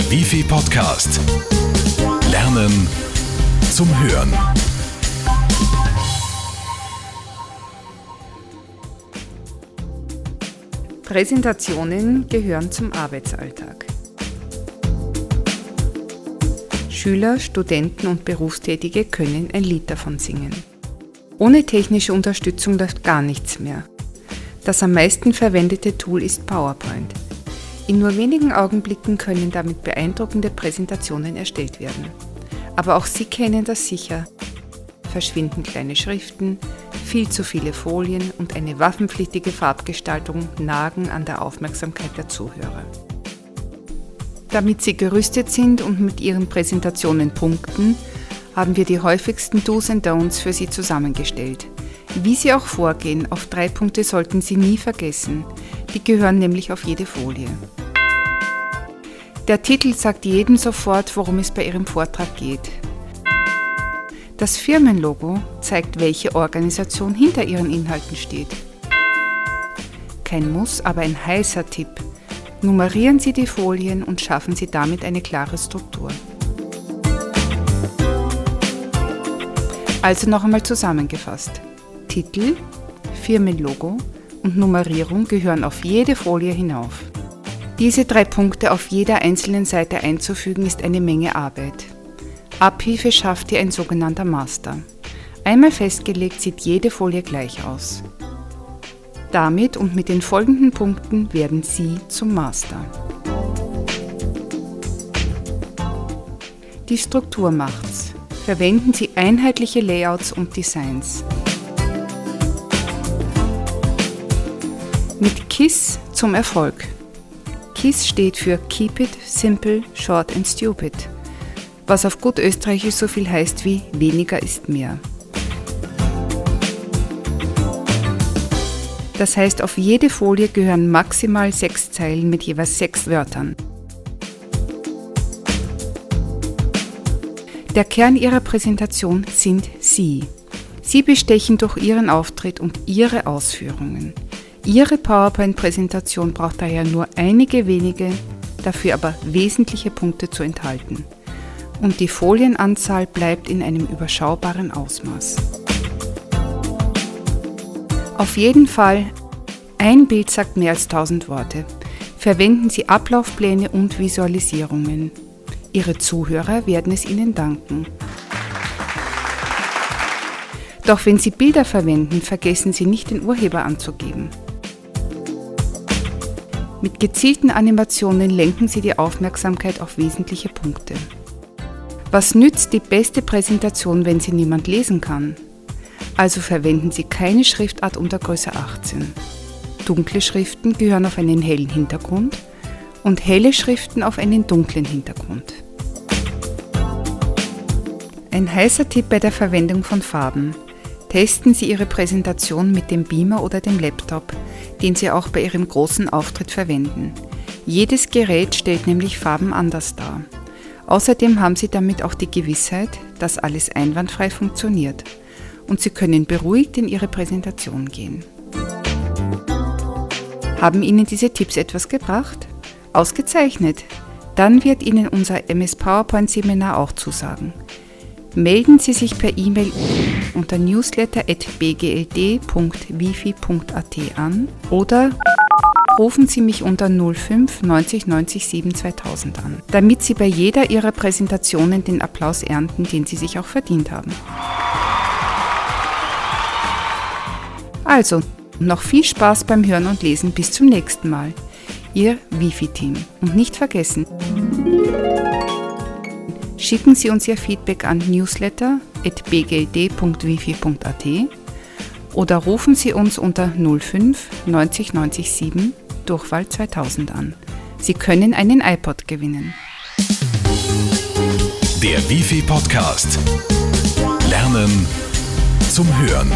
Der Wifi Podcast. Lernen zum Hören. Präsentationen gehören zum Arbeitsalltag. Schüler, Studenten und Berufstätige können ein Lied davon singen. Ohne technische Unterstützung läuft gar nichts mehr. Das am meisten verwendete Tool ist PowerPoint. In nur wenigen Augenblicken können damit beeindruckende Präsentationen erstellt werden. Aber auch Sie kennen das sicher. Verschwinden kleine Schriften, viel zu viele Folien und eine waffenpflichtige Farbgestaltung nagen an der Aufmerksamkeit der Zuhörer. Damit Sie gerüstet sind und mit Ihren Präsentationen punkten, haben wir die häufigsten Do's and Don'ts für Sie zusammengestellt. Wie Sie auch vorgehen, auf drei Punkte sollten Sie nie vergessen. Die gehören nämlich auf jede Folie. Der Titel sagt jedem sofort, worum es bei Ihrem Vortrag geht. Das Firmenlogo zeigt, welche Organisation hinter Ihren Inhalten steht. Kein Muss, aber ein heißer Tipp. Nummerieren Sie die Folien und schaffen Sie damit eine klare Struktur. Also noch einmal zusammengefasst. Titel, Firmenlogo und Nummerierung gehören auf jede Folie hinauf. Diese drei Punkte auf jeder einzelnen Seite einzufügen ist eine Menge Arbeit. Abhilfe schafft hier ein sogenannter Master. Einmal festgelegt sieht jede Folie gleich aus. Damit und mit den folgenden Punkten werden Sie zum Master. Die Struktur macht's. Verwenden Sie einheitliche Layouts und Designs. Mit KISS zum Erfolg. KISS steht für Keep It Simple, Short and Stupid, was auf gut österreichisch so viel heißt wie weniger ist mehr. Das heißt, auf jede Folie gehören maximal sechs Zeilen mit jeweils sechs Wörtern. Der Kern Ihrer Präsentation sind Sie. Sie bestechen durch Ihren Auftritt und Ihre Ausführungen. Ihre PowerPoint-Präsentation braucht daher nur einige wenige, dafür aber wesentliche Punkte zu enthalten. Und die Folienanzahl bleibt in einem überschaubaren Ausmaß. Auf jeden Fall, ein Bild sagt mehr als 1000 Worte. Verwenden Sie Ablaufpläne und Visualisierungen. Ihre Zuhörer werden es Ihnen danken. Doch wenn Sie Bilder verwenden, vergessen Sie nicht den Urheber anzugeben. Mit gezielten Animationen lenken Sie die Aufmerksamkeit auf wesentliche Punkte. Was nützt die beste Präsentation, wenn sie niemand lesen kann? Also verwenden Sie keine Schriftart unter Größe 18. Dunkle Schriften gehören auf einen hellen Hintergrund und helle Schriften auf einen dunklen Hintergrund. Ein heißer Tipp bei der Verwendung von Farben. Testen Sie Ihre Präsentation mit dem Beamer oder dem Laptop, den Sie auch bei Ihrem großen Auftritt verwenden. Jedes Gerät stellt nämlich Farben anders dar. Außerdem haben Sie damit auch die Gewissheit, dass alles einwandfrei funktioniert und Sie können beruhigt in Ihre Präsentation gehen. Haben Ihnen diese Tipps etwas gebracht? Ausgezeichnet! Dann wird Ihnen unser MS PowerPoint Seminar auch zusagen. Melden Sie sich per E-Mail unter newsletter.bgld.wifi.at an oder rufen Sie mich unter 05 90 90 7 2000 an, damit Sie bei jeder Ihrer Präsentationen den Applaus ernten, den Sie sich auch verdient haben. Also, noch viel Spaß beim Hören und Lesen. Bis zum nächsten Mal. Ihr Wifi-Team. Und nicht vergessen, schicken Sie uns Ihr Feedback an newsletter.bgld.wifi.at oder rufen Sie uns unter 05 90 90 7 Durchwahl 2000 an. Sie können einen iPod gewinnen. Der Wifi Podcast. Lernen zum Hören.